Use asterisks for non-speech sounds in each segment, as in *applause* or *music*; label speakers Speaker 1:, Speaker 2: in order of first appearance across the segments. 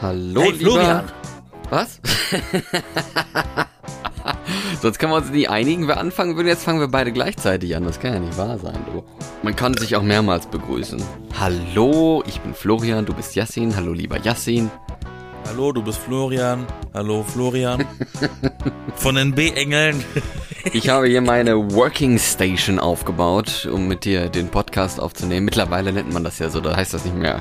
Speaker 1: Hallo,
Speaker 2: Hey,
Speaker 1: lieber.
Speaker 2: Florian.
Speaker 1: Was? *laughs* Sonst können wir uns nie einigen, wer anfangen würde. Jetzt fangen wir beide gleichzeitig an. Das kann ja nicht wahr sein, du. Man kann sich auch mehrmals begrüßen. Hallo, ich bin Florian, du bist Yassin. Hallo, lieber Yassin.
Speaker 2: Hallo, du bist Florian. Hallo, Florian. Von den B-Engeln. *laughs*
Speaker 1: Ich habe hier meine Working Station aufgebaut, um mit dir den Podcast aufzunehmen. Mittlerweile nennt man das ja so, da heißt das nicht mehr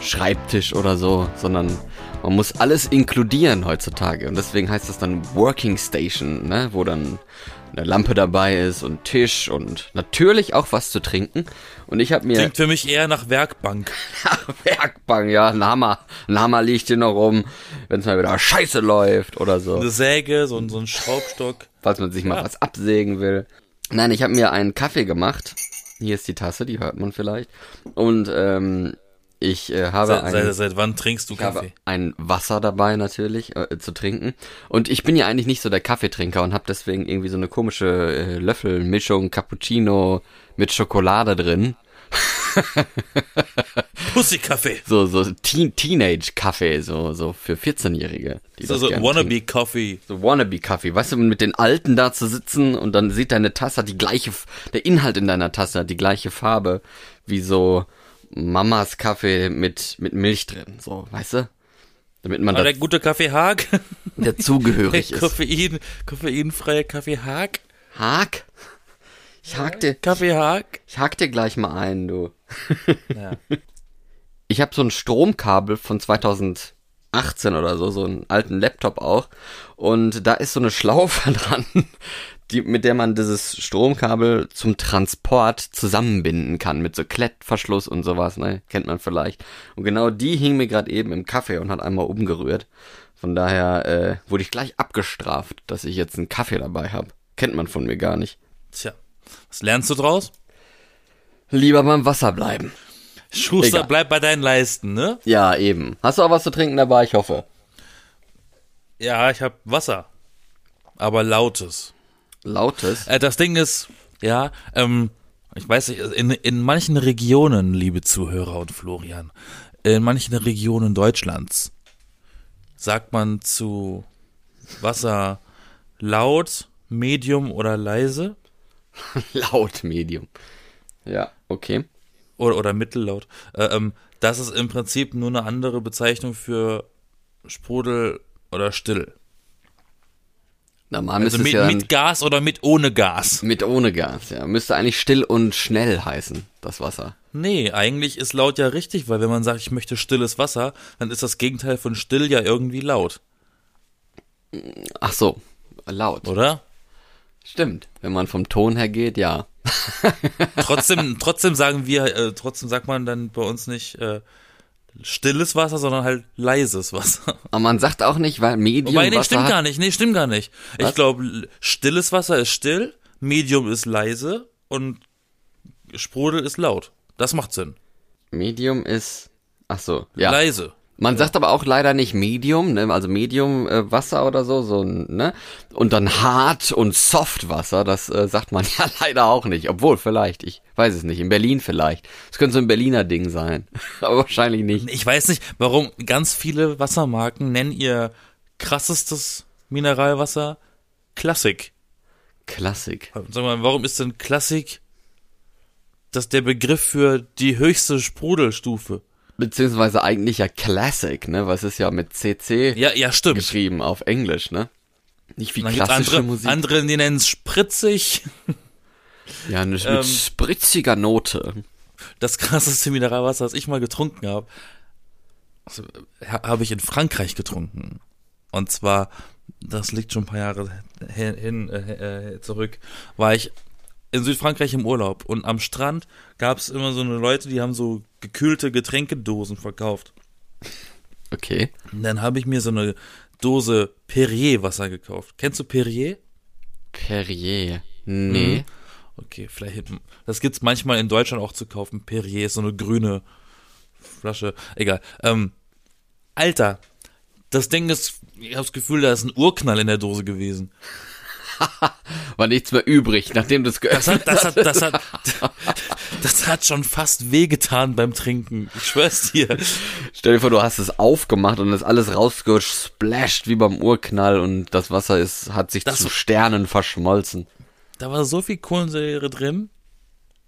Speaker 1: Schreibtisch oder so, sondern man muss alles inkludieren heutzutage. Und deswegen heißt das dann Working Station, ne? wo dann eine Lampe dabei ist und Tisch und natürlich auch was zu trinken. Und ich habe mir
Speaker 2: Klingt für mich eher nach Werkbank. *laughs*
Speaker 1: Werkbank, ja, ein Hammer, ein Hammer liegt hier noch rum, wenn es mal wieder scheiße läuft oder so.
Speaker 2: Eine Säge, so, ein- so ein Schraubstock.
Speaker 1: falls man sich mal
Speaker 2: Ja.
Speaker 1: was absägen will. Nein, ich habe mir einen Kaffee gemacht. Hier ist die Tasse, die hört man vielleicht. Und ähm, ich äh, habe,
Speaker 2: Seit,
Speaker 1: ein,
Speaker 2: seit, seit wann trinkst du Kaffee?
Speaker 1: ein Wasser dabei natürlich äh, zu trinken. Und ich bin ja eigentlich nicht so der Kaffeetrinker und habe deswegen irgendwie so eine komische äh, Löffelmischung Cappuccino mit Schokolade drin. *laughs*
Speaker 2: Pussy-Kaffee.
Speaker 1: So so Teen Teenage-Kaffee, so so für 14-Jährige. die
Speaker 2: So, so. Wannabe-Coffee.
Speaker 1: So Wannabe-Kaffee, weißt du, mit den Alten da zu sitzen und dann sieht deine Tasse die gleiche, der Inhalt in deiner Tasse hat die gleiche Farbe wie so Mamas Kaffee mit, mit Milch drin, so, weißt du? Damit man
Speaker 2: Aber der gute Kaffee Haag. *laughs*
Speaker 1: dazugehörig ist.
Speaker 2: Koffein, koffeinfreie Kaffee Haag.
Speaker 1: Hack? Ich hak dir,
Speaker 2: Kaffee Haag.
Speaker 1: ich hak dir gleich mal ein, du. *laughs*
Speaker 2: Ja.
Speaker 1: Ich habe so ein Stromkabel von 2018 oder so, so einen alten Laptop auch. Und da ist so eine Schlaufe *laughs* dran, die, mit der man dieses Stromkabel zum Transport zusammenbinden kann, mit so Klettverschluss und sowas, ne? Kennt man vielleicht. Und genau die hing mir gerade eben im Kaffee und hat einmal umgerührt. Von daher äh, wurde ich gleich abgestraft, dass ich jetzt einen Kaffee dabei habe. Kennt man von mir gar nicht.
Speaker 2: Tja. Was lernst du draus?
Speaker 1: Lieber beim Wasser bleiben.
Speaker 2: Schuster,
Speaker 1: Egal.
Speaker 2: bleib bei deinen Leisten, ne?
Speaker 1: Ja, eben. Hast du auch was zu trinken dabei? Ich hoffe.
Speaker 2: Ja, ich hab Wasser. Aber lautes.
Speaker 1: Lautes.
Speaker 2: Äh, das Ding ist, ja, ähm, ich weiß nicht, in, in manchen Regionen, liebe Zuhörer und Florian, in manchen Regionen Deutschlands sagt man zu Wasser laut, medium oder leise *laughs*
Speaker 1: Laut Medium. Ja, okay.
Speaker 2: oder, oder mittellaut. Äh, ähm, das ist im Prinzip nur eine andere Bezeichnung für Sprudel oder still.
Speaker 1: Normal
Speaker 2: Also mit,
Speaker 1: ja
Speaker 2: mit Gas oder mit ohne Gas.
Speaker 1: mit ohne Gas, ja. Müsste eigentlich still und schnell heißen, das Wasser.
Speaker 2: Nee, eigentlich ist laut ja richtig, weil wenn man sagt, ich möchte stilles Wasser, dann ist das Gegenteil von still ja irgendwie laut,
Speaker 1: Ach so, laut.
Speaker 2: oder?
Speaker 1: Stimmt. Wenn man vom Ton her geht, ja. *laughs*
Speaker 2: Trotzdem, trotzdem sagen wir, äh, trotzdem sagt man dann bei uns nicht äh, stilles Wasser, sondern halt leises Wasser.
Speaker 1: Aber man sagt auch nicht, weil Medium
Speaker 2: Wobei, nee,
Speaker 1: Wasser
Speaker 2: stimmt gar nicht, nee, stimmt gar nicht.
Speaker 1: Was?
Speaker 2: Ich glaube, stilles Wasser ist still, Medium ist leise und Sprudel ist laut. Das macht Sinn.
Speaker 1: Medium ist Ach so, ja.
Speaker 2: Leise.
Speaker 1: Man sagt aber auch leider nicht Medium, ne? also Medium äh, Wasser oder so, so, ne? Und dann hart und soft Wasser, das äh, sagt man *laughs* ja leider auch nicht. Obwohl, vielleicht, ich weiß es nicht. In Berlin vielleicht. Das könnte so ein Berliner Ding sein. *laughs* aber wahrscheinlich nicht.
Speaker 2: Ich weiß nicht, warum ganz viele Wassermarken nennen ihr krassestes Mineralwasser Klassik.
Speaker 1: Klassik.
Speaker 2: Sag mal, warum ist denn Klassik das der Begriff für die höchste Sprudelstufe?
Speaker 1: Beziehungsweise eigentlich ja Classic, ne? Was ist ja mit CC
Speaker 2: Ja, ja, stimmt.
Speaker 1: geschrieben auf Englisch, ne? Nicht wie klassische
Speaker 2: andere,
Speaker 1: Musik.
Speaker 2: andere, die nennen es spritzig.
Speaker 1: ja, nicht
Speaker 2: ähm,
Speaker 1: mit spritziger Note.
Speaker 2: Das krasseste Mineralwasser, das ich mal getrunken habe, also, ha- habe ich in Frankreich getrunken. Und zwar, das liegt schon ein paar Jahre hin, hin äh, äh, zurück, war ich in Südfrankreich im Urlaub und am Strand gab es immer so eine Leute, die haben so gekühlte Getränkedosen verkauft.
Speaker 1: Okay.
Speaker 2: Und dann habe ich mir so eine Dose Perrier-Wasser gekauft. Kennst du Perrier?
Speaker 1: Perrier. Nee.
Speaker 2: Okay, vielleicht. Das gibt's manchmal in Deutschland auch zu kaufen. Perrier ist so eine grüne Flasche. Egal. Ähm, Alter, das Ding ist, ich habe das Gefühl, da ist ein Urknall in der Dose gewesen. *laughs*
Speaker 1: War nichts mehr übrig, nachdem du es
Speaker 2: Das
Speaker 1: geöffnet
Speaker 2: hat, das hat, das hat, das hat schon fast wehgetan beim Trinken. Ich schwör's dir.
Speaker 1: Stell dir vor, du hast es aufgemacht und ist alles rausgesplasht wie beim Urknall und das Wasser ist, hat sich
Speaker 2: Das-
Speaker 1: zu Sternen verschmolzen.
Speaker 2: Da war so viel Kohlensäure drin,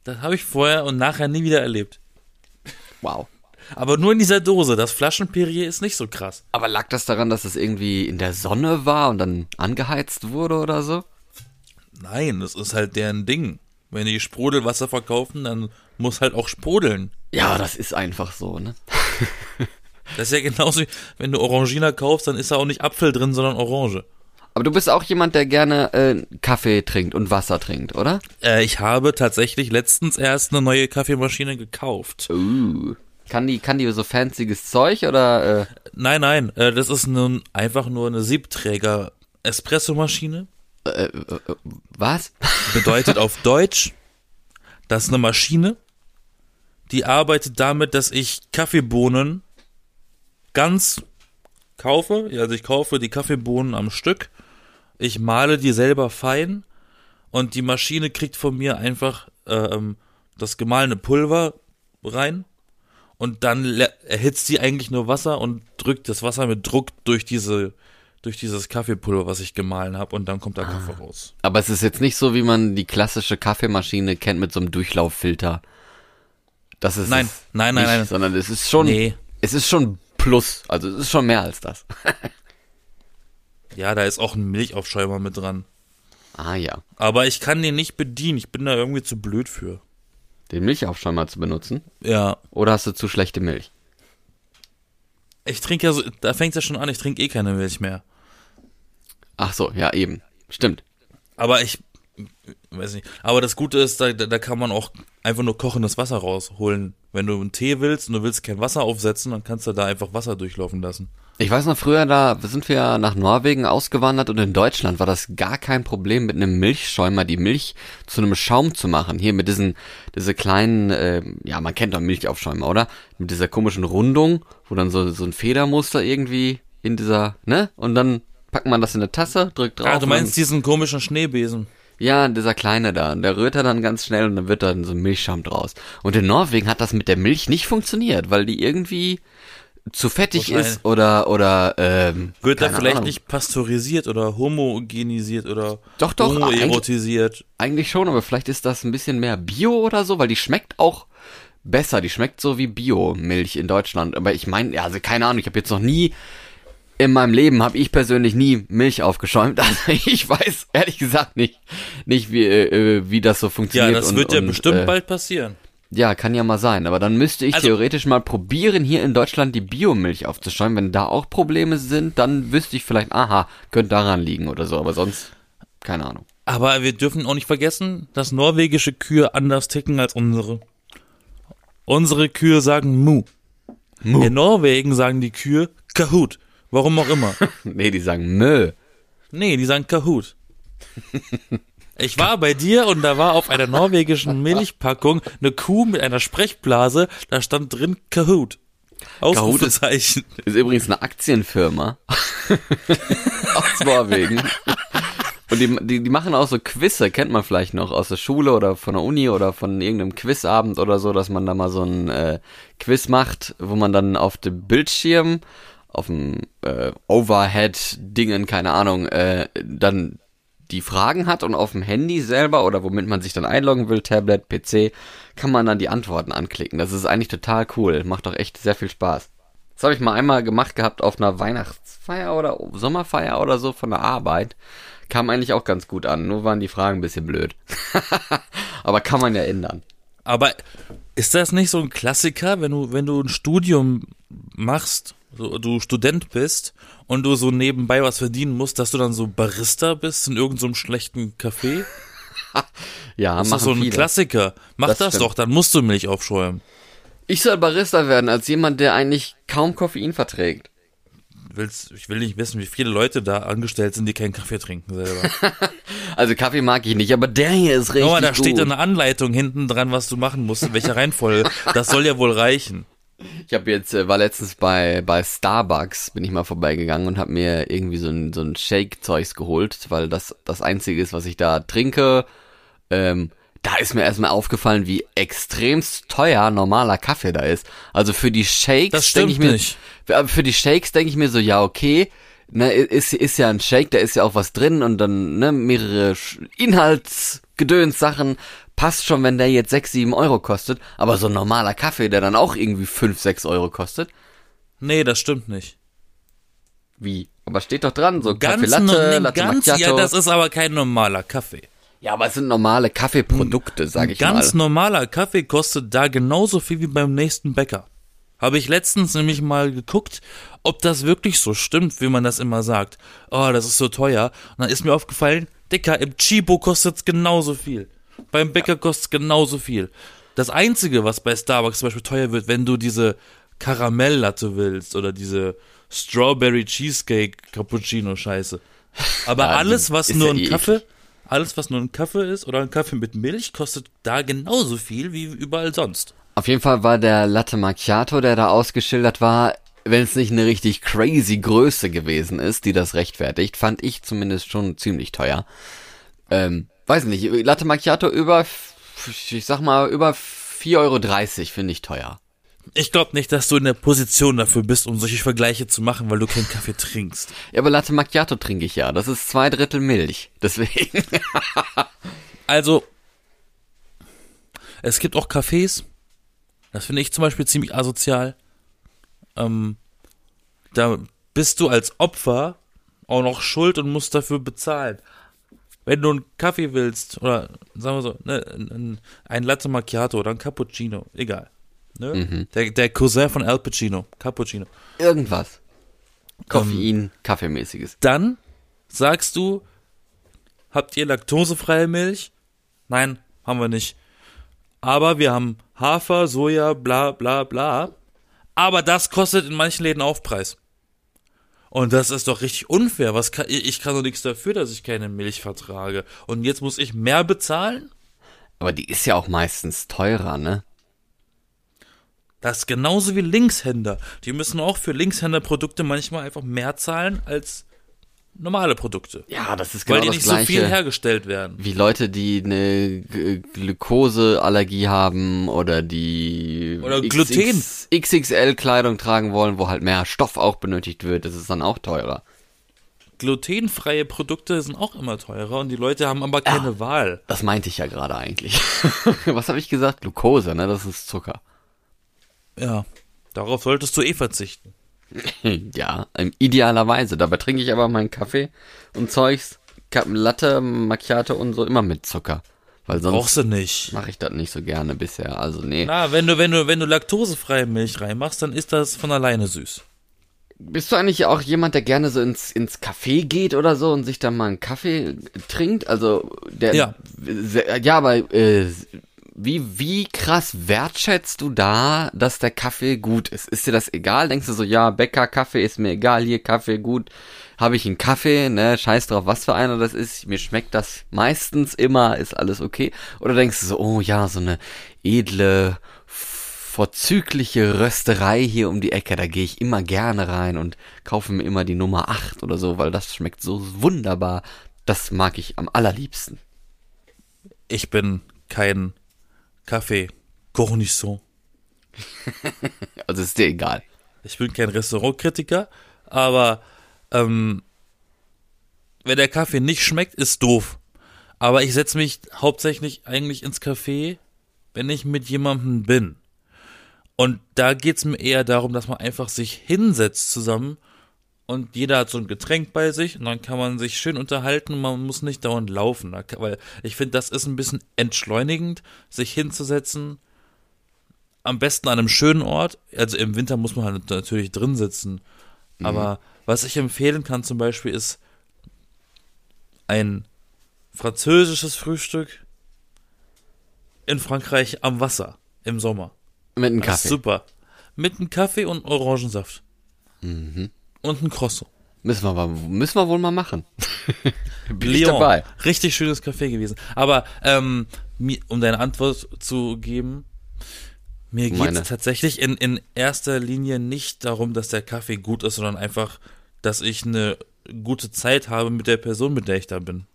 Speaker 2: das habe ich vorher und nachher nie wieder erlebt.
Speaker 1: Wow.
Speaker 2: Aber nur in dieser Dose. Das Flaschenperier ist nicht so krass.
Speaker 1: Aber lag das daran, dass es irgendwie in der Sonne war und dann angeheizt wurde oder so?
Speaker 2: Nein, das ist halt deren Ding. Wenn die Sprudelwasser verkaufen, dann muss halt auch sprudeln.
Speaker 1: Ja, das ist einfach so, ne? *laughs*
Speaker 2: Das ist ja genauso, wie wenn du Orangina kaufst, dann ist da auch nicht Apfel drin, sondern Orange.
Speaker 1: Aber du bist auch jemand, der gerne äh, Kaffee trinkt und Wasser trinkt, oder?
Speaker 2: Äh, ich habe tatsächlich letztens erst eine neue Kaffeemaschine gekauft.
Speaker 1: Uh. Kann die, kann die so fancyes Zeug oder äh,
Speaker 2: Nein, nein, äh, das ist nun einfach nur eine Siebträger Espressomaschine.
Speaker 1: Äh, äh, was? *laughs*
Speaker 2: Bedeutet auf Deutsch, das ist eine Maschine, die arbeitet damit, dass ich Kaffeebohnen ganz kaufe. Also ich kaufe die Kaffeebohnen am Stück. Ich male die selber fein und die Maschine kriegt von mir einfach ähm, das gemahlene Pulver rein und dann erhitzt sie eigentlich nur Wasser und drückt das Wasser mit Druck durch diese durch dieses Kaffeepulver, was ich gemahlen habe und dann kommt der Kaffee raus.
Speaker 1: Aber es ist jetzt nicht so, wie man die klassische Kaffeemaschine kennt mit so einem Durchlauffilter. Das ist
Speaker 2: Nein,
Speaker 1: es
Speaker 2: nein, nein,
Speaker 1: nicht,
Speaker 2: nein.
Speaker 1: sondern es ist schon,
Speaker 2: Nee.
Speaker 1: es ist schon Plus, also es ist schon mehr als das. *laughs*
Speaker 2: Ja, da ist auch ein Milchaufschäumer mit dran.
Speaker 1: ah ja,
Speaker 2: Aber ich kann den nicht bedienen. Ich bin da irgendwie zu blöd für.
Speaker 1: den Milchaufschäumer zu benutzen.
Speaker 2: Ja.
Speaker 1: Oder hast du zu schlechte Milch?
Speaker 2: Ich trinke ja so, da fängt ja schon an, ich trinke eh keine Milch mehr.
Speaker 1: Ach so, ja eben, stimmt.
Speaker 2: Aber ich, weiß nicht. Aber das Gute ist, da, da kann man auch einfach nur kochendes Wasser rausholen. Wenn du einen Tee willst und du willst kein Wasser aufsetzen, dann kannst du da einfach Wasser durchlaufen lassen.
Speaker 1: Ich weiß noch früher, da sind wir ja nach Norwegen ausgewandert und in Deutschland war das gar kein Problem, mit einem Milchschäumer die Milch zu einem Schaum zu machen. Hier mit diesen, diese kleinen, äh, ja, man kennt doch Milchaufschäumer, oder? Mit dieser komischen Rundung, wo dann so, so ein Federmuster irgendwie in dieser, ne? Und dann packt man das in eine Tasse, drückt drauf.
Speaker 2: Ah, du meinst diesen komischen Schneebesen.
Speaker 1: ja, dieser kleine da. Und der rührt er dann ganz schnell und dann wird dann so ein Milchschaum draus. Und in Norwegen hat das mit der Milch nicht funktioniert, weil die irgendwie zu fettig ist oder, oder, ähm,
Speaker 2: Wird da vielleicht
Speaker 1: Ahnung.
Speaker 2: nicht pasteurisiert oder homogenisiert oder
Speaker 1: Doch, doch,
Speaker 2: homoerotisiert?
Speaker 1: Eigentlich schon, aber vielleicht ist das ein bisschen mehr Bio oder so, weil die schmeckt auch besser. Die schmeckt so wie Bio-Milch in Deutschland. Aber ich meine, ja, also keine Ahnung, ich habe jetzt noch nie in meinem Leben habe ich persönlich nie Milch aufgeschäumt. *laughs* Also ich weiß ehrlich gesagt nicht, nicht wie, äh, wie das so
Speaker 2: Ja,
Speaker 1: funktioniert.
Speaker 2: das
Speaker 1: und,
Speaker 2: wird ja
Speaker 1: und,
Speaker 2: bestimmt
Speaker 1: äh,
Speaker 2: bald passieren.
Speaker 1: Ja, kann ja mal sein. Aber dann müsste ich
Speaker 2: Also-
Speaker 1: theoretisch mal probieren, hier in Deutschland die Biomilch aufzuschäumen. Wenn da auch Probleme sind, dann wüsste ich vielleicht, aha, könnte daran liegen oder so. Aber sonst, keine Ahnung.
Speaker 2: Aber wir dürfen auch nicht vergessen, dass norwegische Kühe anders ticken als unsere. Unsere Kühe sagen Mu. In Norwegen sagen die Kühe Kahoot. Warum auch immer. *laughs*
Speaker 1: Nee, die sagen Mö.
Speaker 2: Nee, die sagen Kahoot. Ich war bei dir und da war auf einer norwegischen Milchpackung eine Kuh mit einer Sprechblase, da stand drin Kahoot. Ausrufezeichen.
Speaker 1: Ist übrigens eine Aktienfirma *laughs* aus Norwegen. Und die, die, die machen auch so Quizze, kennt man vielleicht noch aus der Schule oder von der Uni oder von irgendeinem Quizabend oder so, dass man da mal so ein äh, Quiz macht, wo man dann auf dem Bildschirm, auf dem äh, Overhead-Dingen, keine Ahnung, äh, dann die Fragen hat und auf dem Handy selber oder womit man sich dann einloggen will, Tablet, PC, kann man dann die Antworten anklicken. Das ist eigentlich total cool. Macht doch echt sehr viel Spaß. Das habe ich mal einmal gemacht gehabt auf einer Weihnachtsfeier oder Sommerfeier oder so von der Arbeit. Kam eigentlich auch ganz gut an, nur waren die Fragen ein bisschen blöd. *laughs* Aber kann man ja ändern.
Speaker 2: Aber ist das nicht so ein Klassiker, wenn du, wenn du ein Studium machst, so, du Student bist und du so nebenbei was verdienen musst, dass du dann so Barista bist in irgendeinem so schlechten Café? *laughs*
Speaker 1: Ja,
Speaker 2: Das ist so ein
Speaker 1: viele.
Speaker 2: Klassiker. Mach das,
Speaker 1: Das
Speaker 2: doch, dann musst du Milch aufschäumen.
Speaker 1: Ich soll Barista werden als jemand, der eigentlich kaum Koffein verträgt.
Speaker 2: Willst, ich will nicht wissen, wie viele Leute da angestellt sind, die keinen Kaffee trinken selber. *laughs*
Speaker 1: Also Kaffee mag ich nicht, aber der hier ist richtig
Speaker 2: mal, da
Speaker 1: gut.
Speaker 2: steht eine Anleitung hinten dran, was du machen musst, in welcher Reihenfolge. Das soll ja wohl reichen.
Speaker 1: Ich habe jetzt äh, war letztens bei bei Starbucks bin ich mal vorbeigegangen und habe mir irgendwie so ein so ein Shake Zeugs geholt, weil das das einzige ist, was ich da trinke. Ähm, da ist mir erstmal aufgefallen, wie extremst teuer normaler Kaffee da ist. Also für die Shakes denke ich mir,
Speaker 2: nicht.
Speaker 1: für für die Shakes denke ich mir so, ja okay, ne, ist ist ja ein Shake, da ist ja auch was drin und dann ne mehrere Inhaltsgedöns Sachen. Passt schon, wenn der jetzt sechs, sieben Euro kostet, aber so ein normaler Kaffee, der dann auch irgendwie fünf, sechs Euro kostet.
Speaker 2: Nee, das stimmt nicht.
Speaker 1: Wie? Aber steht doch dran, so Kaffee
Speaker 2: Ganz,
Speaker 1: Latte,
Speaker 2: no- nee,
Speaker 1: Latte
Speaker 2: ganz,
Speaker 1: Macchiato.
Speaker 2: ja, das ist aber kein normaler Kaffee.
Speaker 1: ja, aber es sind normale Kaffeeprodukte, sag ich
Speaker 2: Ganz
Speaker 1: mal.
Speaker 2: normaler Kaffee kostet da genauso viel wie beim nächsten Bäcker. Habe ich letztens nämlich mal geguckt, ob das wirklich so stimmt, wie man das immer sagt. Oh, das ist so teuer. Und dann ist mir aufgefallen, Dicker, im Chibo kostet's genauso viel. Beim Bäcker kostet's genauso viel. Das Einzige, was bei Starbucks zum Beispiel teuer wird, wenn du diese Karamelllatte willst oder diese Strawberry Cheesecake Cappuccino Scheiße. Aber
Speaker 1: Ja,
Speaker 2: alles, was nur ein
Speaker 1: eh
Speaker 2: Kaffee, alles, was nur ein Kaffee ist oder ein Kaffee mit Milch, kostet da genauso viel wie überall sonst.
Speaker 1: Auf jeden Fall war der Latte Macchiato, der da ausgeschildert war, wenn es nicht eine richtig crazy Größe gewesen ist, die das rechtfertigt, fand ich zumindest schon ziemlich teuer. Ähm, weiß nicht, Latte Macchiato über, ich sag mal, über 4,30 Euro finde ich teuer.
Speaker 2: Ich glaube nicht, dass du in der Position dafür bist, um solche Vergleiche zu machen, weil du keinen Kaffee trinkst.
Speaker 1: Ja, aber Latte Macchiato trinke ich ja. Das ist zwei Drittel Milch. Deswegen. *laughs*
Speaker 2: Also, es gibt auch Cafés, das finde ich zum Beispiel ziemlich asozial. Ähm, da bist du als Opfer auch noch schuld und musst dafür bezahlen. Wenn du einen Kaffee willst, oder sagen wir so, ne, ein, ein Latte Macchiato oder ein Cappuccino, egal. Ne? Der, der Cousin von Al Pacino, Cappuccino.
Speaker 1: Irgendwas. Koffein, Kaffeemäßiges.
Speaker 2: Dann sagst du, habt ihr laktosefreie Milch? Nein, haben wir nicht. Aber wir haben Hafer, Soja, bla bla bla. Aber das kostet in manchen Läden Aufpreis. Und das ist doch richtig unfair. Was kann, ich kann doch nichts dafür, dass ich keine Milch vertrage. Und jetzt muss ich mehr bezahlen?
Speaker 1: Aber die ist ja auch meistens teurer, ne?
Speaker 2: Das ist genauso wie Linkshänder. Die müssen auch für Linkshänder-Produkte manchmal einfach mehr zahlen als normale Produkte.
Speaker 1: Ja, das ist genau
Speaker 2: weil die
Speaker 1: das
Speaker 2: nicht
Speaker 1: Gleiche.
Speaker 2: so viel hergestellt werden.
Speaker 1: wie Leute, die eine Glukoseallergie haben oder die
Speaker 2: Oder Gluten.
Speaker 1: XXL-Kleidung tragen wollen, wo halt mehr Stoff auch benötigt wird, das ist dann auch teurer.
Speaker 2: glutenfreie Produkte sind auch immer teurer und die Leute haben aber keine Wahl.
Speaker 1: Das meinte ich ja gerade eigentlich. *laughs* Was habe ich gesagt? Glukose, ne? Das ist Zucker.
Speaker 2: Ja, darauf solltest du eh verzichten. *laughs*
Speaker 1: Ja, ähm, idealerweise. Dabei trinke ich aber meinen Kaffee und Zeugs, Latte, Macchiato und so immer mit Zucker. Weil sonst
Speaker 2: Brauchst du nicht.
Speaker 1: mache ich das nicht so gerne bisher. Also nee.
Speaker 2: Na, wenn du, wenn du, wenn du laktosefreie Milch reinmachst, dann ist das von alleine süß.
Speaker 1: Bist du eigentlich auch jemand, der gerne so ins, ins Café geht oder so und sich dann mal einen Kaffee trinkt? Also der
Speaker 2: Ja.
Speaker 1: ja, aber äh, wie wie krass wertschätzt du da, dass der Kaffee gut ist? Ist dir das egal? Denkst du so, ja, Bäcker Kaffee ist mir egal, hier Kaffee gut, habe ich einen Kaffee, ne, scheiß drauf, was für einer das ist, mir schmeckt das meistens immer, ist alles okay? Oder denkst du so, oh ja, so eine edle vorzügliche Rösterei hier um die Ecke, da gehe ich immer gerne rein und kaufe mir immer die Nummer 8 oder so, weil das schmeckt so wunderbar. Das mag ich am allerliebsten.
Speaker 2: Ich bin kein Kaffee Cornisson. *laughs*
Speaker 1: Also ist dir egal.
Speaker 2: Ich bin kein Restaurantkritiker, aber ähm, wenn der Kaffee nicht schmeckt, ist doof. Aber ich setze mich hauptsächlich eigentlich ins Café, wenn ich mit jemandem bin. Und da geht's mir eher darum, dass man einfach sich hinsetzt zusammen und jeder hat so ein Getränk bei sich und dann kann man sich schön unterhalten und man muss nicht dauernd laufen. Weil ich finde, das ist ein bisschen entschleunigend, sich hinzusetzen. Am besten an einem schönen Ort. Also im Winter muss man halt natürlich drin sitzen. Aber was ich empfehlen kann zum Beispiel ist ein französisches Frühstück in Frankreich am Wasser im Sommer.
Speaker 1: Mit einem Kaffee.
Speaker 2: super. Mit einem Kaffee und Orangensaft. Und ein Croissant.
Speaker 1: Müssen wir, aber, müssen wir wohl mal machen. *laughs* Bin
Speaker 2: Lyon.
Speaker 1: dabei.
Speaker 2: Richtig schönes Café gewesen. Aber ähm, um deine Antwort zu geben, mir geht es tatsächlich in, in erster Linie nicht darum, dass der Kaffee gut ist, sondern einfach, dass ich eine gute Zeit habe mit der Person, mit der ich da bin.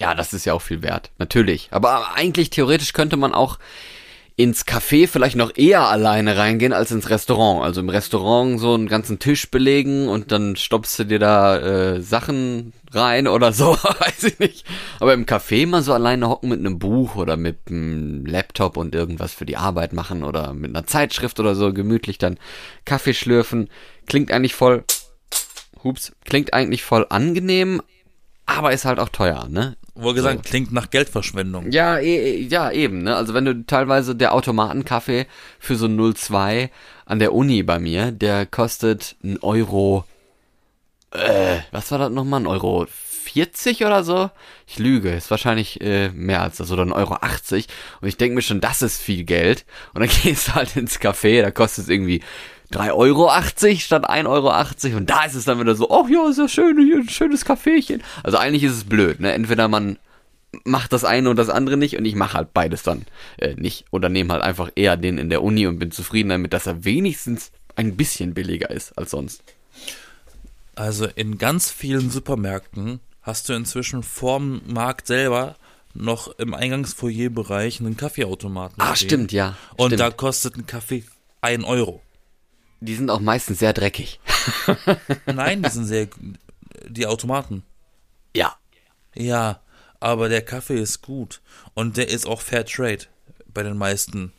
Speaker 1: Ja, das ist ja auch viel wert. Natürlich. Aber eigentlich theoretisch könnte man auch ins Café vielleicht noch eher alleine reingehen als ins Restaurant. Also im Restaurant so einen ganzen Tisch belegen und dann stopfst du dir da äh, Sachen rein oder so, *laughs* weiß ich nicht. Aber im Café mal so alleine hocken mit einem Buch oder mit einem Laptop und irgendwas für die Arbeit machen oder mit einer Zeitschrift oder so gemütlich dann Kaffee schlürfen. Klingt eigentlich voll, hups, klingt eigentlich voll angenehm, aber ist halt auch teuer, ne?
Speaker 2: Wohl gesagt, so. klingt nach Geldverschwendung.
Speaker 1: Ja, e ja, eben, ne? Also wenn du teilweise der Automatenkaffee für so 0,2 an der Uni bei mir, der kostet ein Euro, äh, was war das nochmal? Ein Euro 40 oder so? Ich lüge, ist wahrscheinlich äh, mehr als das, oder ein Euro 80. Und ich denke mir schon, das ist viel Geld. Und dann *laughs* gehst du halt ins Café, da kostet es irgendwie 3,80 Euro statt 1,80 Euro. Und da ist es dann wieder so, oh ja, ist ja schön, hier ein schönes Kaffeechen. Also eigentlich ist es blöd, ne? Entweder man macht das eine und das andere nicht und ich mache halt beides dann äh, nicht. Oder nehme halt einfach eher den in der Uni und bin zufrieden damit, dass er wenigstens ein bisschen billiger ist als sonst.
Speaker 2: Also in ganz vielen Supermärkten hast du inzwischen vorm Markt selber noch im Eingangsfoyerbereich einen Kaffeeautomaten.
Speaker 1: Ah, stimmt, ja.
Speaker 2: Und
Speaker 1: stimmt.
Speaker 2: da kostet ein Kaffee ein Euro.
Speaker 1: Die sind auch meistens sehr dreckig. *laughs*
Speaker 2: Nein, die sind sehr. Die Automaten.
Speaker 1: Ja.
Speaker 2: Ja, aber der Kaffee ist gut. Und der ist auch Fair Trade bei den meisten.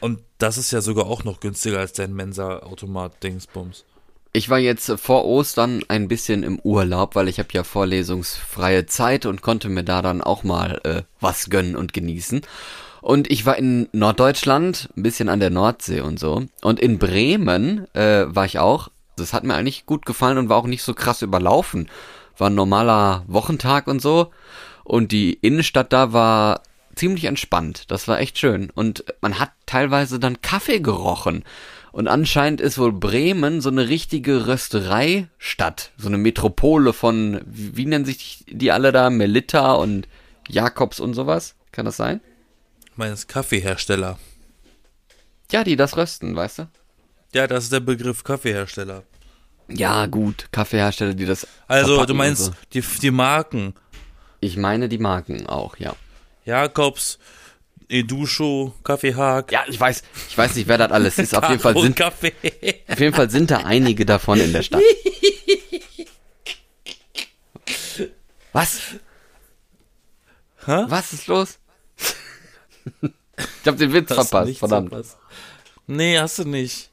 Speaker 2: Und das ist ja sogar auch noch günstiger als dein Mensa-Automat-Dingsbums.
Speaker 1: Ich war jetzt vor Ostern ein bisschen im Urlaub, weil ich habe ja vorlesungsfreie Zeit und konnte mir da dann auch mal äh, was gönnen und genießen. Und ich war in Norddeutschland, ein bisschen an der Nordsee und so. Und in Bremen äh, war ich auch. Das hat mir eigentlich gut gefallen und war auch nicht so krass überlaufen. War ein normaler Wochentag und so. Und die Innenstadt da war ziemlich entspannt. Das war echt schön. Und man hat teilweise dann Kaffee gerochen. Und anscheinend ist wohl Bremen so eine richtige Röstereistadt. So eine Metropole von, wie, nennen sich die alle da? Melitta und Jakobs und sowas? Kann das sein?
Speaker 2: Meines Kaffeehersteller.
Speaker 1: Ja, die das rösten, weißt du?
Speaker 2: Ja, das ist der Begriff Kaffeehersteller.
Speaker 1: Ja, gut, Kaffeehersteller, die das.
Speaker 2: Also, du meinst so. die, die Marken.
Speaker 1: Ich meine die Marken auch, ja.
Speaker 2: Jakobs, Edusho, Kaffeehag.
Speaker 1: Ja, ich weiß, ich weiß nicht, wer das alles ist. Auf jeden Fall sind, Kaffee. auf jeden Fall sind da einige davon in der Stadt. *laughs* Was? Hä? Was ist los? Ich hab den Witz verpasst, verdammt. Verpasst.
Speaker 2: Nee, hast du nicht.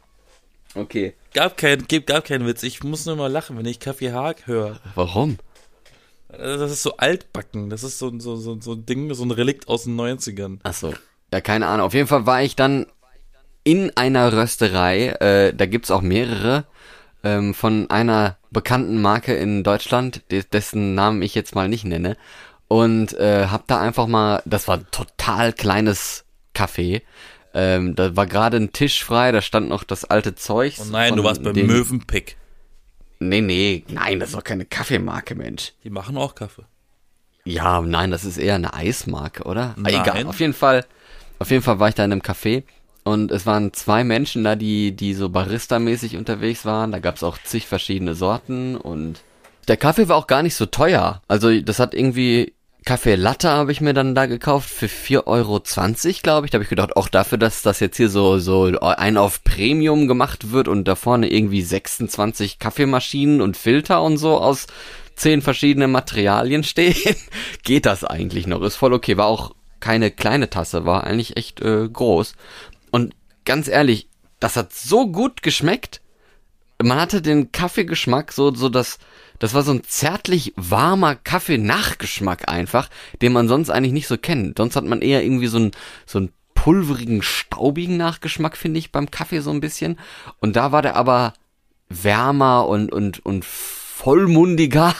Speaker 1: Okay.
Speaker 2: Gab kein, gab keinen Witz. Ich muss nur mal lachen, wenn ich Kaffee Haag höre.
Speaker 1: Warum?
Speaker 2: Das ist so altbacken. Das ist so, so, so, so ein Ding, so ein Relikt aus den 90ern.
Speaker 1: Ach so. Ja, keine Ahnung. Auf jeden Fall war ich dann in einer Rösterei. Äh, da gibt's auch mehrere. Ähm, von einer bekannten Marke in Deutschland, dessen Namen ich jetzt mal nicht nenne und äh, hab da einfach mal, das war ein total kleines Café. Ähm, da war gerade ein Tisch frei, da stand noch das alte Zeug.
Speaker 2: Oh nein, du warst beim dem... Möwenpick.
Speaker 1: Nee, nee, nein, das ist doch keine Kaffeemarke, Mensch.
Speaker 2: Die machen auch Kaffee.
Speaker 1: Ja, nein, das ist eher eine Eismarke, oder? Nein. Egal, auf jeden Fall, auf jeden Fall war ich da in einem Café und es waren zwei Menschen da, die, die so Barista-mäßig unterwegs waren. Da gab's auch zig verschiedene Sorten und der Kaffee war auch gar nicht so teuer. Also das hat irgendwie Kaffee Latte habe ich mir dann da gekauft für 4,20 Euro, glaube ich. Da habe ich gedacht, auch dafür, dass das jetzt hier so, so ein auf Premium gemacht wird und da vorne irgendwie 26 Kaffeemaschinen und Filter und so aus zehn verschiedenen Materialien *laughs* stehen, geht das eigentlich noch. Ist voll okay. War auch keine kleine Tasse, war eigentlich echt äh, groß. Und ganz ehrlich, das hat so gut geschmeckt. Man hatte den Kaffeegeschmack, so, so das, das war so ein zärtlich warmer Kaffee-Nachgeschmack einfach, den man sonst eigentlich nicht so kennt. Sonst hat man eher irgendwie so einen, so einen pulverigen, staubigen Nachgeschmack, finde ich, beim Kaffee so ein bisschen. Und da war der aber wärmer und, und, und vollmundiger.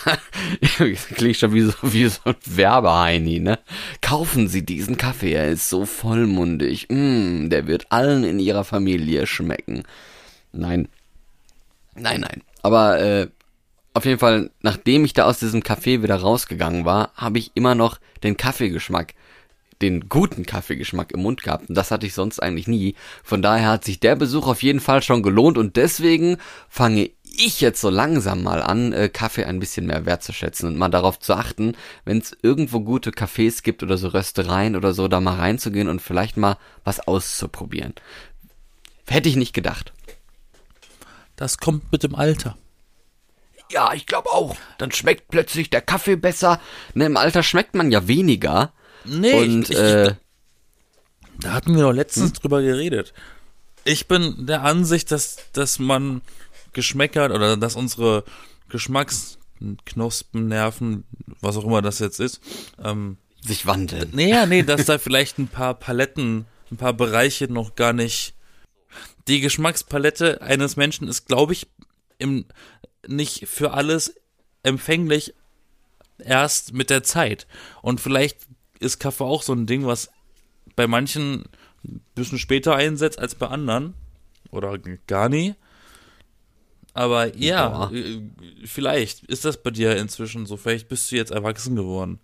Speaker 1: *laughs* Klingt schon wie so, wie so ein Werbeheini, ne? Kaufen Sie diesen Kaffee, er ist so vollmundig. Mm, der wird allen in ihrer Familie schmecken. Nein. Nein, nein. Aber äh, auf jeden Fall, nachdem ich da aus diesem Café wieder rausgegangen war, habe ich immer noch den Kaffeegeschmack, den guten Kaffeegeschmack im Mund gehabt. Und das hatte ich sonst eigentlich nie. Von daher hat sich der Besuch auf jeden Fall schon gelohnt und deswegen fange ich jetzt so langsam mal an, äh, Kaffee ein bisschen mehr wertzuschätzen und mal darauf zu achten, wenn es irgendwo gute Cafés gibt oder so Röstereien oder so, da mal reinzugehen und vielleicht mal was auszuprobieren. Hätte ich nicht gedacht.
Speaker 2: Das kommt mit dem Alter.
Speaker 1: Ja, ich glaube auch. Dann schmeckt plötzlich der Kaffee besser. Ne, Im Alter schmeckt man ja weniger.
Speaker 2: Nee,
Speaker 1: und
Speaker 2: ich, ich,
Speaker 1: äh,
Speaker 2: da hatten wir doch letztens drüber geredet. Ich bin der Ansicht, dass, dass man Geschmäcker oder dass unsere Geschmacksknospen, Nerven, was auch immer das jetzt ist, ähm,
Speaker 1: sich wandeln.
Speaker 2: nee, nee, dass *laughs* da vielleicht ein paar Paletten, ein paar Bereiche noch gar nicht. Die Geschmackspalette eines Menschen ist, glaube ich, im, nicht für alles empfänglich erst mit der Zeit. Und vielleicht ist Kaffee auch so ein Ding, was bei manchen ein bisschen später einsetzt als bei anderen. Oder gar nie. Aber ja,
Speaker 1: Ja.
Speaker 2: äh, vielleicht ist das bei dir inzwischen so. Vielleicht bist du jetzt erwachsen geworden.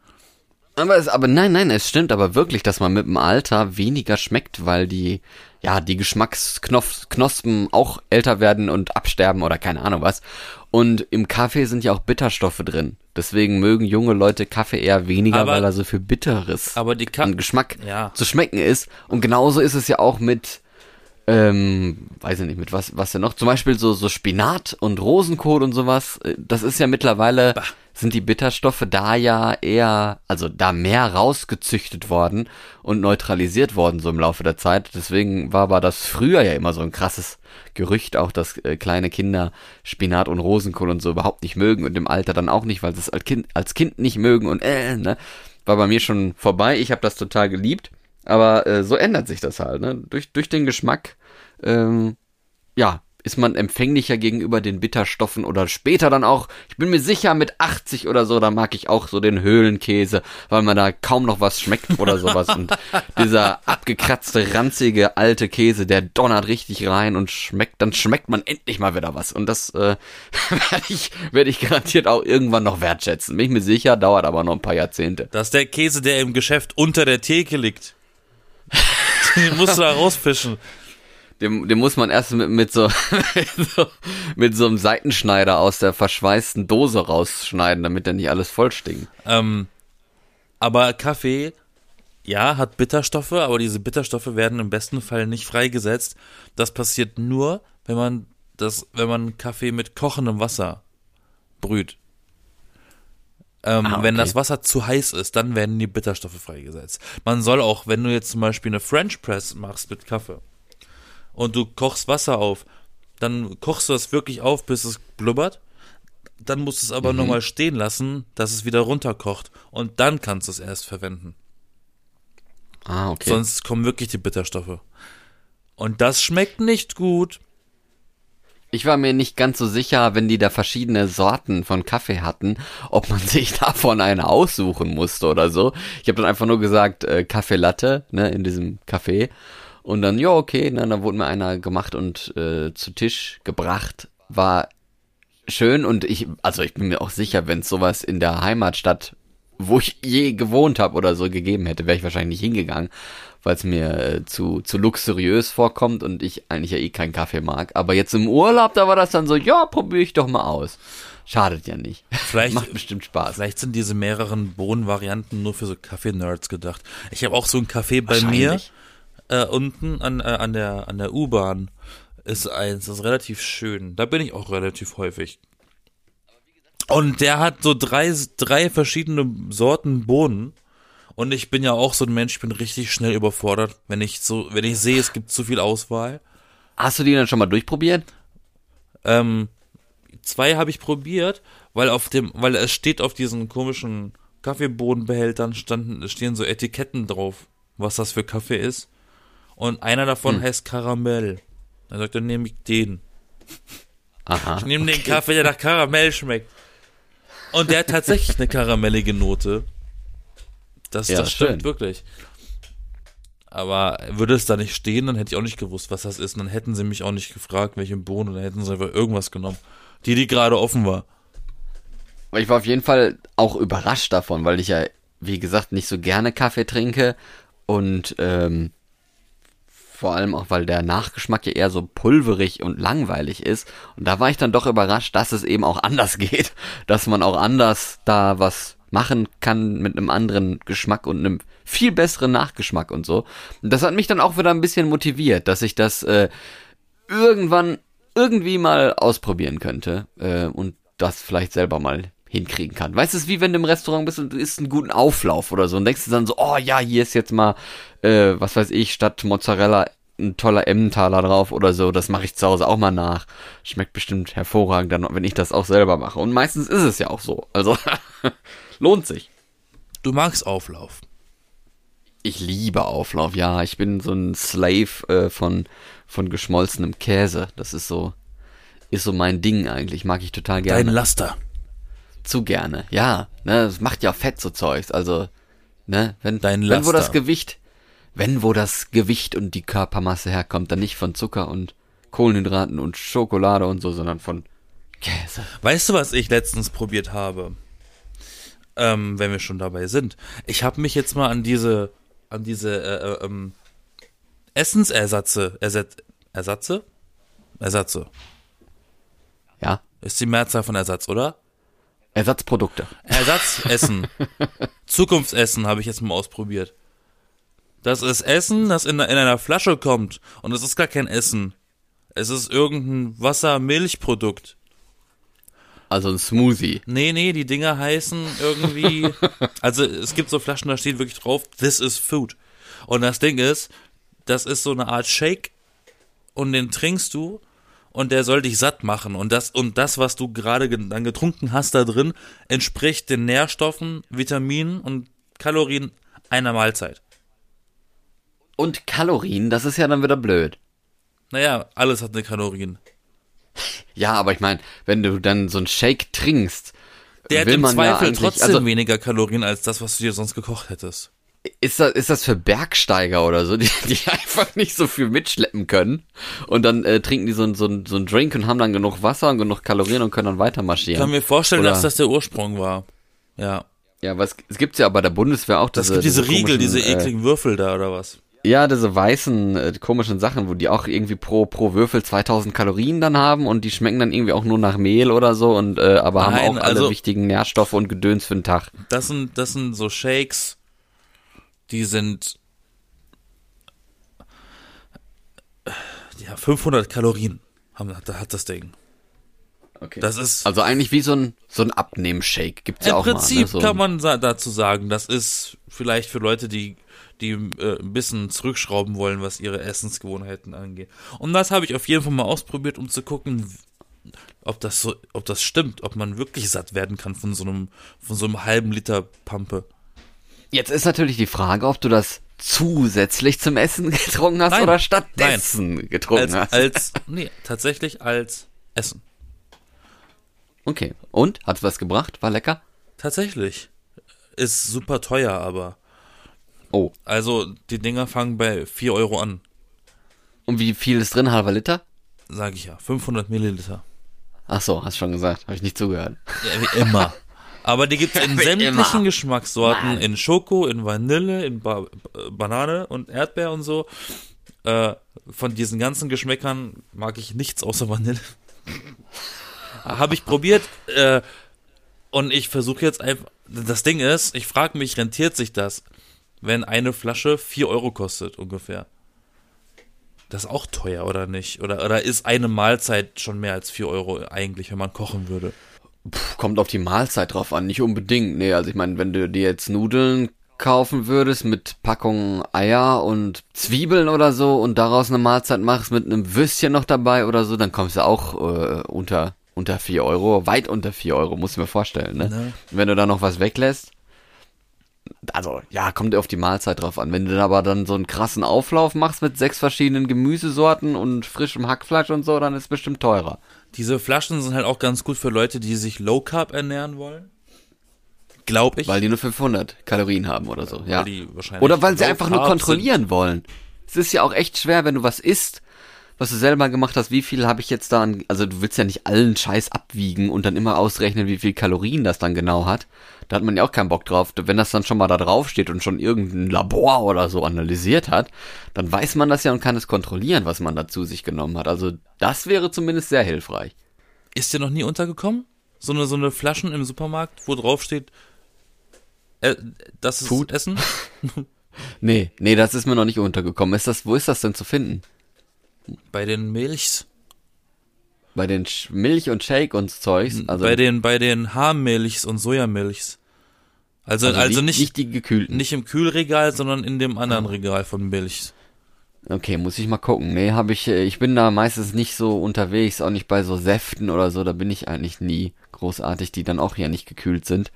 Speaker 1: Aber, es, aber nein, nein, es stimmt aber wirklich, dass man mit dem Alter weniger schmeckt, weil die, ja, die Geschmacksknospen auch älter werden und absterben oder keine Ahnung was. Und im Kaffee sind ja auch Bitterstoffe drin. Deswegen mögen junge Leute Kaffee eher weniger,
Speaker 2: Aber-
Speaker 1: weil er so viel Bitteres
Speaker 2: Aber die Ka
Speaker 1: an Geschmack
Speaker 2: Ja.
Speaker 1: zu schmecken ist. Und genauso ist es ja auch mit, ähm, weiß ich nicht, mit was, was denn noch? Zum Beispiel so, so Spinat und Rosenkohl und sowas. Äh, Das ist ja mittlerweile, sind die Bitterstoffe da ja eher, also da mehr rausgezüchtet worden und neutralisiert worden so im Laufe der Zeit. Deswegen war aber das früher ja immer so ein krasses Gerücht, auch dass äh, kleine Kinder Spinat und Rosenkohl und so überhaupt nicht mögen und im Alter dann auch nicht, weil sie es als Kind, als Kind nicht mögen und äh, ne? War bei mir schon vorbei. Ich habe das total geliebt. Aber äh, so ändert sich das halt, ne? Durch, durch den Geschmack, ähm, ja, ist man empfänglicher gegenüber den Bitterstoffen oder später dann auch, ich bin mir sicher, mit 80 oder so, da mag ich auch so den Höhlenkäse, weil man da kaum noch was schmeckt oder sowas. Und *laughs* dieser abgekratzte, ranzige, alte Käse, der donnert richtig rein und schmeckt, dann schmeckt man endlich mal wieder was. Und das äh, *laughs* werde ich, werd ich garantiert auch irgendwann noch wertschätzen. Bin ich mir sicher, dauert aber noch ein paar Jahrzehnte.
Speaker 2: Das ist der Käse, der im Geschäft unter der Theke liegt. *laughs* Den musst du da rausfischen.
Speaker 1: Den, den muss man erst mit, mit, so, *laughs* so, mit so einem Seitenschneider aus der verschweißten Dose rausschneiden, damit der nicht alles voll stinkt.
Speaker 2: Ähm, aber Kaffee, ja, hat Bitterstoffe, aber diese Bitterstoffe werden im besten Fall nicht freigesetzt. Das passiert nur, wenn man das, wenn man Kaffee mit kochendem Wasser brüht. Ähm,
Speaker 1: Ah, okay.
Speaker 2: Wenn das Wasser zu heiß ist, dann werden die Bitterstoffe freigesetzt. Man soll auch, wenn du jetzt zum Beispiel eine French Press machst mit Kaffee und du kochst Wasser auf, dann kochst du das wirklich auf, bis es blubbert. Dann musst du es aber nochmal stehen lassen, dass es wieder runterkocht. Und dann kannst du es erst verwenden.
Speaker 1: Ah, okay.
Speaker 2: Sonst kommen wirklich die Bitterstoffe. Und das schmeckt nicht gut.
Speaker 1: Ich war mir nicht ganz so sicher, wenn die da verschiedene Sorten von Kaffee hatten, ob man *laughs* sich davon eine aussuchen musste oder so. Ich habe dann einfach nur gesagt, äh, Kaffee Latte, ne, in diesem Café. Und dann, ja, okay, ne, dann wurde mir einer gemacht und äh, zu Tisch gebracht. War schön und ich, also ich bin mir auch sicher, wenn es sowas in der Heimatstadt, wo ich je gewohnt habe oder so gegeben hätte, wäre ich wahrscheinlich nicht hingegangen, weil es mir äh, zu, zu luxuriös vorkommt und ich eigentlich ja eh keinen Kaffee mag. Aber jetzt im Urlaub, da war das dann so, ja, probiere ich doch mal aus. Schadet ja nicht. *laughs*
Speaker 2: Vielleicht-
Speaker 1: Macht bestimmt Spaß.
Speaker 2: Vielleicht sind diese mehreren Bohnenvarianten nur für so Kaffee-Nerds gedacht. Ich habe auch so ein Café bei mir. Äh, unten an, äh, an der, an der U-Bahn. Ist eins, das ist relativ schön. Da bin ich auch relativ häufig. Und der hat so drei, drei verschiedene Sorten Bohnen. Und ich bin ja auch so ein Mensch, ich bin richtig schnell überfordert, wenn ich so, wenn ich sehe, es gibt zu viel Auswahl.
Speaker 1: Hast du die dann schon mal durchprobiert?
Speaker 2: Ähm, zwei habe ich probiert, weil auf dem, weil es steht auf diesen komischen Kaffeebohnenbehältern standen, stehen so Etiketten drauf, was das für Kaffee ist. Und einer davon heißt Karamell. Dann sagt er, nehme ich den.
Speaker 1: Aha.
Speaker 2: Ich nehme den Kaffee, der nach Karamell schmeckt. Und der hat tatsächlich eine karamellige Note. Das,
Speaker 1: Ja,
Speaker 2: das stimmt
Speaker 1: schön.
Speaker 2: wirklich. Aber würde es da nicht stehen, dann hätte ich auch nicht gewusst, was das ist. Und dann hätten sie mich auch nicht gefragt, welche Bohnen, dann hätten sie einfach irgendwas genommen. Die, die gerade offen war.
Speaker 1: Ich war auf jeden Fall auch überrascht davon, weil ich ja, wie gesagt, nicht so gerne Kaffee trinke und ähm, Vor allem auch, weil der Nachgeschmack ja eher so pulverig und langweilig ist. Und da war ich dann doch überrascht, dass es eben auch anders *laughs* geht. Dass man auch anders da was machen kann mit einem anderen Geschmack und einem viel besseren Nachgeschmack und so. Und das hat mich dann auch wieder ein bisschen motiviert, dass ich das äh, irgendwann irgendwie mal ausprobieren könnte äh, und das vielleicht selber mal hinkriegen kann. Weißt du, es ist wie wenn du im Restaurant bist und du isst einen guten Auflauf oder so und denkst du dann so, oh ja, hier ist jetzt mal, äh, was weiß ich, statt Mozzarella ein toller Emmentaler drauf oder so, das mache ich zu Hause auch mal nach. Schmeckt bestimmt hervorragend, dann, wenn ich das auch selber mache. Und meistens ist es ja auch so. Also *laughs* lohnt sich.
Speaker 2: Du magst Auflauf.
Speaker 1: Ich liebe Auflauf, ja. Ich bin so ein Slave äh, von, von geschmolzenem Käse. Das ist so, ist so mein Ding eigentlich. Mag ich total gerne.
Speaker 2: Dein Laster.
Speaker 1: Zu gerne, ja. Ne, das macht ja Fett so Zeugs. Also, ne, wenn,
Speaker 2: Dein
Speaker 1: wenn wo das Gewicht, wenn wo das Gewicht und die Körpermasse herkommt, dann nicht von Zucker und Kohlenhydraten und Schokolade und so, sondern von Käse.
Speaker 2: Weißt du, was ich letztens probiert habe? Ähm, wenn wir schon dabei sind. Ich habe mich jetzt mal an diese, an diese äh, äh, ähm, Essensersatze, Ersatz, Ersatze? Ersatze.
Speaker 1: Ja.
Speaker 2: Ist die Mehrzahl von Ersatz, oder?
Speaker 1: Ersatzprodukte.
Speaker 2: Ersatzessen. *laughs* Zukunftsessen habe ich jetzt mal ausprobiert. Das ist Essen, das in, in einer Flasche kommt. Und es ist gar kein Essen. Es ist irgendein Wasser-Milchprodukt.
Speaker 1: Also ein Smoothie.
Speaker 2: Nee, nee, die Dinger heißen irgendwie. *laughs* Also es gibt so Flaschen, da steht wirklich drauf, this is food. Und das Ding ist, das ist so eine Art Shake und den trinkst du und der soll dich satt machen. Und das, und das, was du gerade ge- dann getrunken hast da drin, entspricht den Nährstoffen, Vitaminen und Kalorien einer Mahlzeit.
Speaker 1: Und Kalorien, das ist ja dann wieder blöd.
Speaker 2: Naja, alles hat eine Kalorien.
Speaker 1: Ja, aber ich meine, wenn du dann so einen Shake trinkst,
Speaker 2: Der hat
Speaker 1: will
Speaker 2: im
Speaker 1: man ja
Speaker 2: Zweifel
Speaker 1: eigentlich,
Speaker 2: trotzdem
Speaker 1: also
Speaker 2: weniger Kalorien als das, was du dir sonst gekocht hättest.
Speaker 1: Ist das, ist das für Bergsteiger oder so, *laughs* die, die einfach nicht so viel mitschleppen können und dann äh, trinken die so ein so ein so ein Drink und haben dann genug Wasser und genug Kalorien und können dann weiter
Speaker 2: Ich
Speaker 1: marschieren.
Speaker 2: kann mir vorstellen,
Speaker 1: Oder-
Speaker 2: dass das der Ursprung war. Ja.
Speaker 1: Ja, was es gibt's ja bei der Bundeswehr auch
Speaker 2: Das
Speaker 1: diese,
Speaker 2: gibt diese Riegel,
Speaker 1: komischen,
Speaker 2: diese
Speaker 1: äh,
Speaker 2: ekligen Würfel da oder was?
Speaker 1: Ja, diese weißen äh, komischen Sachen, wo die auch irgendwie pro pro Würfel 2000 Kalorien dann haben und die schmecken dann irgendwie auch nur nach Mehl oder so und äh, aber haben
Speaker 2: Nein,
Speaker 1: auch alle
Speaker 2: also-
Speaker 1: wichtigen Nährstoffe und Gedöns für den Tag.
Speaker 2: Das sind, das sind so Shakes, die sind ja 500 Kalorien haben, hat, hat das Ding.
Speaker 1: Okay.
Speaker 2: Das ist
Speaker 1: also eigentlich wie so ein so ein Abnehmshake gibt's ja
Speaker 2: im
Speaker 1: auch
Speaker 2: Prinzip
Speaker 1: mal. Ne? So
Speaker 2: kann man dazu sagen, das ist vielleicht für Leute, die die äh, ein bisschen zurückschrauben wollen, was ihre Essensgewohnheiten angeht. Und das habe ich auf jeden Fall mal ausprobiert, um zu gucken, ob das so, ob das stimmt, ob man wirklich satt werden kann von so einem von so einem halben Liter Pampe.
Speaker 1: Jetzt ist natürlich die Frage, ob du das zusätzlich zum Essen *laughs* getrunken hast
Speaker 2: Nein.
Speaker 1: oder stattdessen getrunken
Speaker 2: Als,
Speaker 1: hast.
Speaker 2: als, nee, tatsächlich als Essen.
Speaker 1: okay. Und? Hat's was gebracht? War lecker?
Speaker 2: Tatsächlich. Ist super teuer, aber.
Speaker 1: Oh.
Speaker 2: Also, die Dinger fangen bei 4 Euro an,
Speaker 1: Und wie viel ist drin? Halber Liter?
Speaker 2: sage ich ja. 500 Milliliter.
Speaker 1: Ach so, hast schon gesagt. Habe ich nicht zugehört.
Speaker 2: Ja, wie immer. *laughs* Aber die gibt's in *laughs*
Speaker 1: Wie
Speaker 2: sämtlichen
Speaker 1: immer.
Speaker 2: Geschmackssorten,
Speaker 1: Mann.
Speaker 2: in Schoko, in Vanille, in ba Banane und Erdbeer und so. Äh, von diesen ganzen Geschmäckern mag ich nichts außer Vanille. *laughs* Habe ich probiert äh, und ich versuche jetzt einfach. Das Ding ist, ich frage mich, rentiert sich das, wenn eine Flasche 4 Euro kostet ungefähr? Das ist auch teuer, oder nicht? Oder, oder ist eine Mahlzeit schon mehr als 4 Euro eigentlich, wenn man kochen würde?
Speaker 1: Puh, kommt auf die Mahlzeit drauf an, nicht unbedingt. Nee, also ich meine, wenn du dir jetzt Nudeln kaufen würdest mit Packungen Eier und Zwiebeln oder so und daraus eine Mahlzeit machst mit einem Würstchen noch dabei oder so, dann kommst du auch äh, unter unter 4 Euro, weit unter 4 Euro, musst du mir vorstellen, ne?
Speaker 2: Ne?
Speaker 1: Wenn du da noch was weglässt, also ja, kommt auf die Mahlzeit drauf an. Wenn du dann aber dann so einen krassen Auflauf machst mit sechs verschiedenen Gemüsesorten und frischem Hackfleisch und so, dann ist es bestimmt teurer.
Speaker 2: Diese Flaschen sind halt auch ganz gut für Leute, die sich Low Carb ernähren wollen. Glaube ich.
Speaker 1: Weil die nur 500 Kalorien haben oder so, ja. Oder weil sie einfach nur kontrollieren wollen. Es ist ja auch echt schwer, wenn du was isst, was du selber gemacht hast, wie viel habe ich jetzt da an, also du willst ja nicht allen Scheiß abwiegen und dann immer ausrechnen, wie viel Kalorien das dann genau hat. Da hat man ja auch keinen Bock drauf. Wenn das dann schon mal da drauf steht und schon irgendein Labor oder so analysiert hat, dann weiß man das ja und kann es kontrollieren, was man da zu sich genommen hat. Also das wäre zumindest sehr hilfreich.
Speaker 2: Ist dir noch nie untergekommen? So eine, so eine Flaschen im Supermarkt, wo drauf steht, äh, das ist
Speaker 1: Food?
Speaker 2: Essen? *laughs*
Speaker 1: Nee, nee, das ist mir noch nicht untergekommen. Ist das, wo ist das denn zu finden?
Speaker 2: Bei den Milchs,
Speaker 1: Bei den Sch Milch und Shake und Zeugs? Also,
Speaker 2: bei den, bei den Haarmilchs und Sojamilchs. Also, also,
Speaker 1: also
Speaker 2: nicht,
Speaker 1: nicht die gekühlten.
Speaker 2: nicht im Kühlregal, sondern in dem anderen Regal von Milchs.
Speaker 1: Okay, muss ich mal gucken. Nee, habe ich, äh, ich bin da meistens nicht so unterwegs, auch nicht bei so Säften oder so, da bin ich eigentlich nie großartig, die dann auch hier nicht gekühlt sind.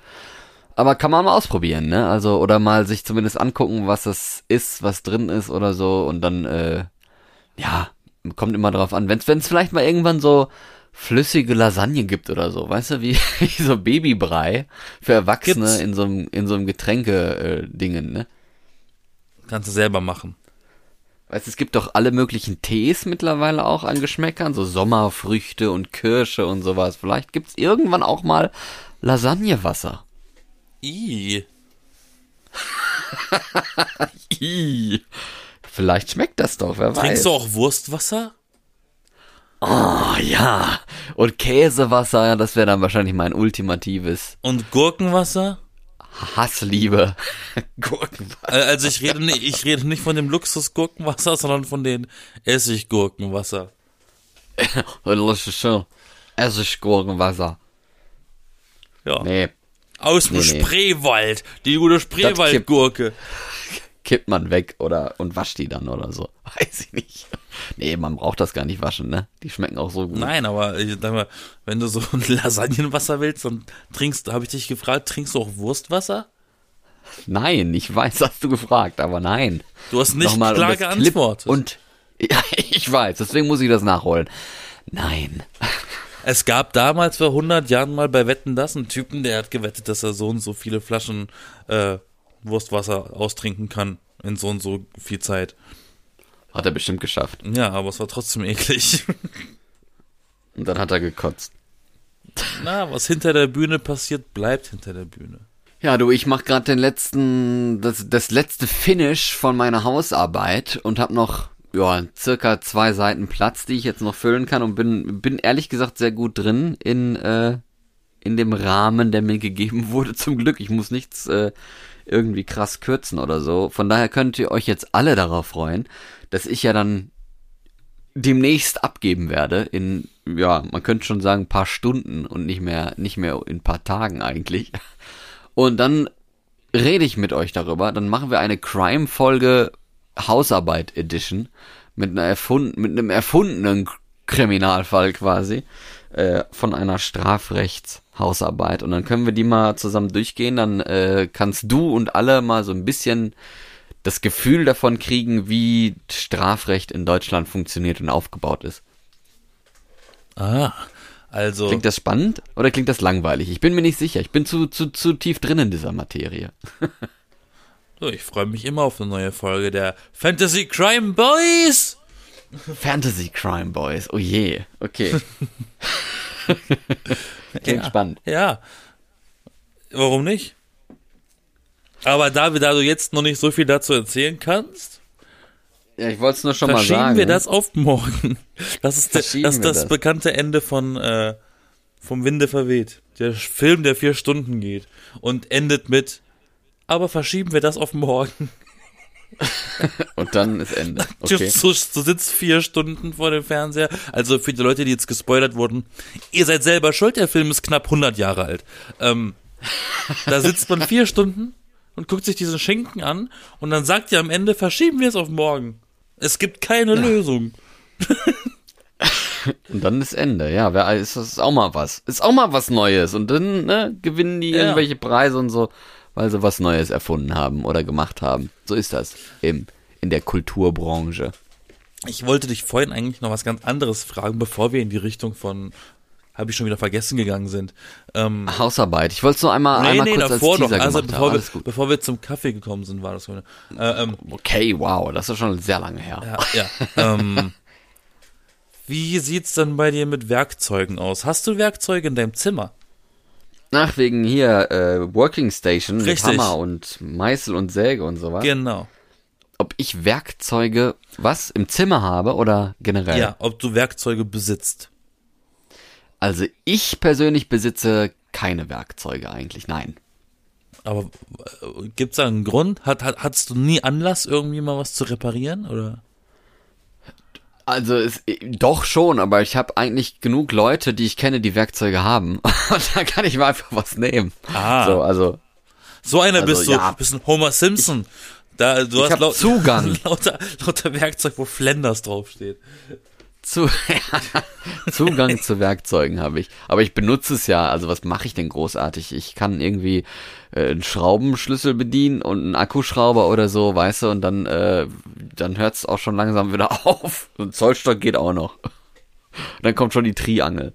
Speaker 1: Aber kann man mal ausprobieren, ne? Also, oder mal sich zumindest angucken, was das ist, was drin ist oder so und dann, äh, ja, kommt immer drauf an. Wenn es vielleicht mal irgendwann so flüssige Lasagne gibt oder so, weißt du, wie, *laughs* wie so Babybrei für Erwachsene
Speaker 2: Gibt's.
Speaker 1: in so einem in so einem Getränke-Dingen, ne?
Speaker 2: Kannst du selber machen.
Speaker 1: Weißt du, es gibt doch alle möglichen Tees mittlerweile auch an Geschmäckern, so Sommerfrüchte und Kirsche und sowas. Vielleicht gibt's irgendwann auch mal Lasagnewasser.
Speaker 2: Ih. *laughs*
Speaker 1: Ih. Vielleicht schmeckt das doch, wer weiß.
Speaker 2: Trinkst du auch Wurstwasser?
Speaker 1: Oh ja. Und Käsewasser, ja, das wäre dann wahrscheinlich mein ultimatives
Speaker 2: Und Gurkenwasser?
Speaker 1: Hassliebe. *laughs* Gurkenwasser.
Speaker 2: Äh, Also ich rede nicht, ich rede nicht von dem Luxus-Gurkenwasser, *laughs* sondern von den Essiggurkenwasser. *laughs*
Speaker 1: Das ist schön. Essiggurkenwasser.
Speaker 2: Ja.
Speaker 1: Nee,
Speaker 2: Aus dem
Speaker 1: nee.
Speaker 2: Spreewald. Die gute Spreewaldgurke.
Speaker 1: Kippt man weg oder und wascht die dann oder so. *laughs* Weiß ich nicht. Nee, man braucht das gar nicht waschen, ne? Die schmecken auch so gut.
Speaker 2: Nein, aber ich sag mal, wenn du so *laughs* ein Lasagnenwasser willst, dann trinkst, habe ich dich gefragt, trinkst du auch Wurstwasser?
Speaker 1: Nein, ich weiß, hast du gefragt, aber nein.
Speaker 2: Du hast nicht
Speaker 1: Nochmal,
Speaker 2: klar geantwortet.
Speaker 1: Und *laughs* ja, ich weiß, deswegen muss ich das nachholen. Nein.
Speaker 2: Es gab damals vor 100 Jahren mal bei Wetten das einen Typen, der hat gewettet, dass er so und so viele Flaschen äh, Wurstwasser austrinken kann in so und so viel Zeit.
Speaker 1: Hat er bestimmt geschafft.
Speaker 2: Ja, aber es war trotzdem eklig. *laughs*
Speaker 1: Und dann hat er gekotzt.
Speaker 2: Na, was hinter der Bühne passiert, bleibt hinter der Bühne.
Speaker 1: Ja, du, ich mach gerade den letzten, das, das letzte Finish von meiner Hausarbeit und hab noch, ja, circa zwei Seiten Platz, die ich jetzt noch füllen kann und bin, bin ehrlich gesagt sehr gut drin in, äh, in dem Rahmen, der mir gegeben *laughs* wurde. Zum Glück, ich muss nichts äh, irgendwie krass kürzen oder so. Von daher könnt ihr euch jetzt alle darauf freuen, dass ich ja dann demnächst abgeben werde in ja man könnte schon sagen ein paar Stunden und nicht mehr nicht mehr in ein paar Tagen eigentlich und dann rede ich mit euch darüber dann machen wir eine Crime Folge Hausarbeit Edition mit einer erfunden mit einem erfundenen Kriminalfall quasi äh, von einer Strafrechtshausarbeit und dann können wir die mal zusammen durchgehen dann äh, kannst du und alle mal so ein bisschen das Gefühl davon kriegen, wie Strafrecht in Deutschland funktioniert und aufgebaut ist.
Speaker 2: Ah, also
Speaker 1: Klingt das spannend oder klingt das langweilig? Ich bin mir nicht sicher. Ich bin zu, zu, zu tief drin in dieser Materie. *laughs*
Speaker 2: so, ich freue mich immer auf eine neue Folge der Fantasy Crime Boys.
Speaker 1: Fantasy Crime Boys. Oh je. Okay. *laughs* *laughs* Klingt
Speaker 2: Ja.
Speaker 1: spannend.
Speaker 2: Ja. Warum nicht? Aber da, wir, da du jetzt noch nicht so viel dazu erzählen kannst,
Speaker 1: Ja, ich wollte es nur schon mal
Speaker 2: verschieben
Speaker 1: sagen.
Speaker 2: wir das auf morgen. Das ist, der,
Speaker 1: Verschieben
Speaker 2: das, ist
Speaker 1: wir
Speaker 2: das,
Speaker 1: das.
Speaker 2: bekannte Ende von äh, vom Winde verweht. Der Film, der vier Stunden geht und endet mit. Aber verschieben wir das auf morgen. *laughs*
Speaker 1: Und dann ist Ende. *laughs* Okay.
Speaker 2: Du, du sitzt vier Stunden vor dem Fernseher. Also für die Leute, die jetzt gespoilert wurden, ihr seid selber schuld, der Film ist knapp 100 Jahre alt. Ähm, da sitzt man vier Stunden und guckt sich diesen Schinken an und dann sagt ihr am Ende, verschieben wir es auf morgen. Es gibt keine Lösung. *laughs*
Speaker 1: Und dann ist Ende. Ja, wer ist das ist auch mal was. Ist auch mal was Neues. Und dann ne, gewinnen die
Speaker 2: Ja.
Speaker 1: irgendwelche Preise und so, weil sie was Neues erfunden haben oder gemacht haben. So ist das im, in der Kulturbranche.
Speaker 2: Ich wollte dich vorhin eigentlich noch was ganz anderes fragen, bevor wir in die Richtung von, habe ich schon wieder vergessen gegangen sind. Ähm,
Speaker 1: Hausarbeit. Ich wollte es nur einmal,
Speaker 2: nee,
Speaker 1: einmal
Speaker 2: nee,
Speaker 1: kurz
Speaker 2: davor
Speaker 1: als
Speaker 2: noch.
Speaker 1: Teaser
Speaker 2: Also
Speaker 1: gemacht haben.
Speaker 2: bevor wir, bevor wir zum Kaffee gekommen sind, war das Äh, ähm,
Speaker 1: Okay, wow, das ist schon sehr lange her.
Speaker 2: Ja, ja. ähm, *laughs* Wie sieht's denn bei dir mit Werkzeugen aus? Hast du Werkzeuge in deinem Zimmer?
Speaker 1: Ach, wegen hier äh, Working Station mit
Speaker 2: Richtig.
Speaker 1: Hammer und Meißel und Säge und sowas.
Speaker 2: Genau.
Speaker 1: Ob ich Werkzeuge, was, im Zimmer habe oder generell?
Speaker 2: Ja, ob du Werkzeuge besitzt.
Speaker 1: Also ich persönlich besitze keine Werkzeuge eigentlich, nein.
Speaker 2: Aber äh, gibt's da einen Grund? Hat, hat, hattest du nie Anlass, irgendwie mal was zu reparieren? Oder?
Speaker 1: Also es, doch schon, aber ich habe eigentlich genug Leute, die ich kenne, die Werkzeuge haben. *laughs* Und da kann ich mal einfach was nehmen.
Speaker 2: Ah.
Speaker 1: So, also
Speaker 2: So einer
Speaker 1: Also,
Speaker 2: bist du.
Speaker 1: ja.
Speaker 2: Bist ein Homer Simpson. da, du
Speaker 1: ich
Speaker 2: hast laut-
Speaker 1: Zugang. *laughs*
Speaker 2: lauter, lauter Werkzeug, wo Flanders draufsteht.
Speaker 1: Zu, *laughs* Zugang zu Werkzeugen habe ich. Aber ich benutze es ja. Also was mache ich denn großartig? Ich kann irgendwie äh, einen Schraubenschlüssel bedienen und einen Akkuschrauber oder so, weißt du, und dann, äh, dann hört es auch schon langsam wieder *laughs* auf. Und Zollstock geht auch noch. Und dann kommt schon die Triangel.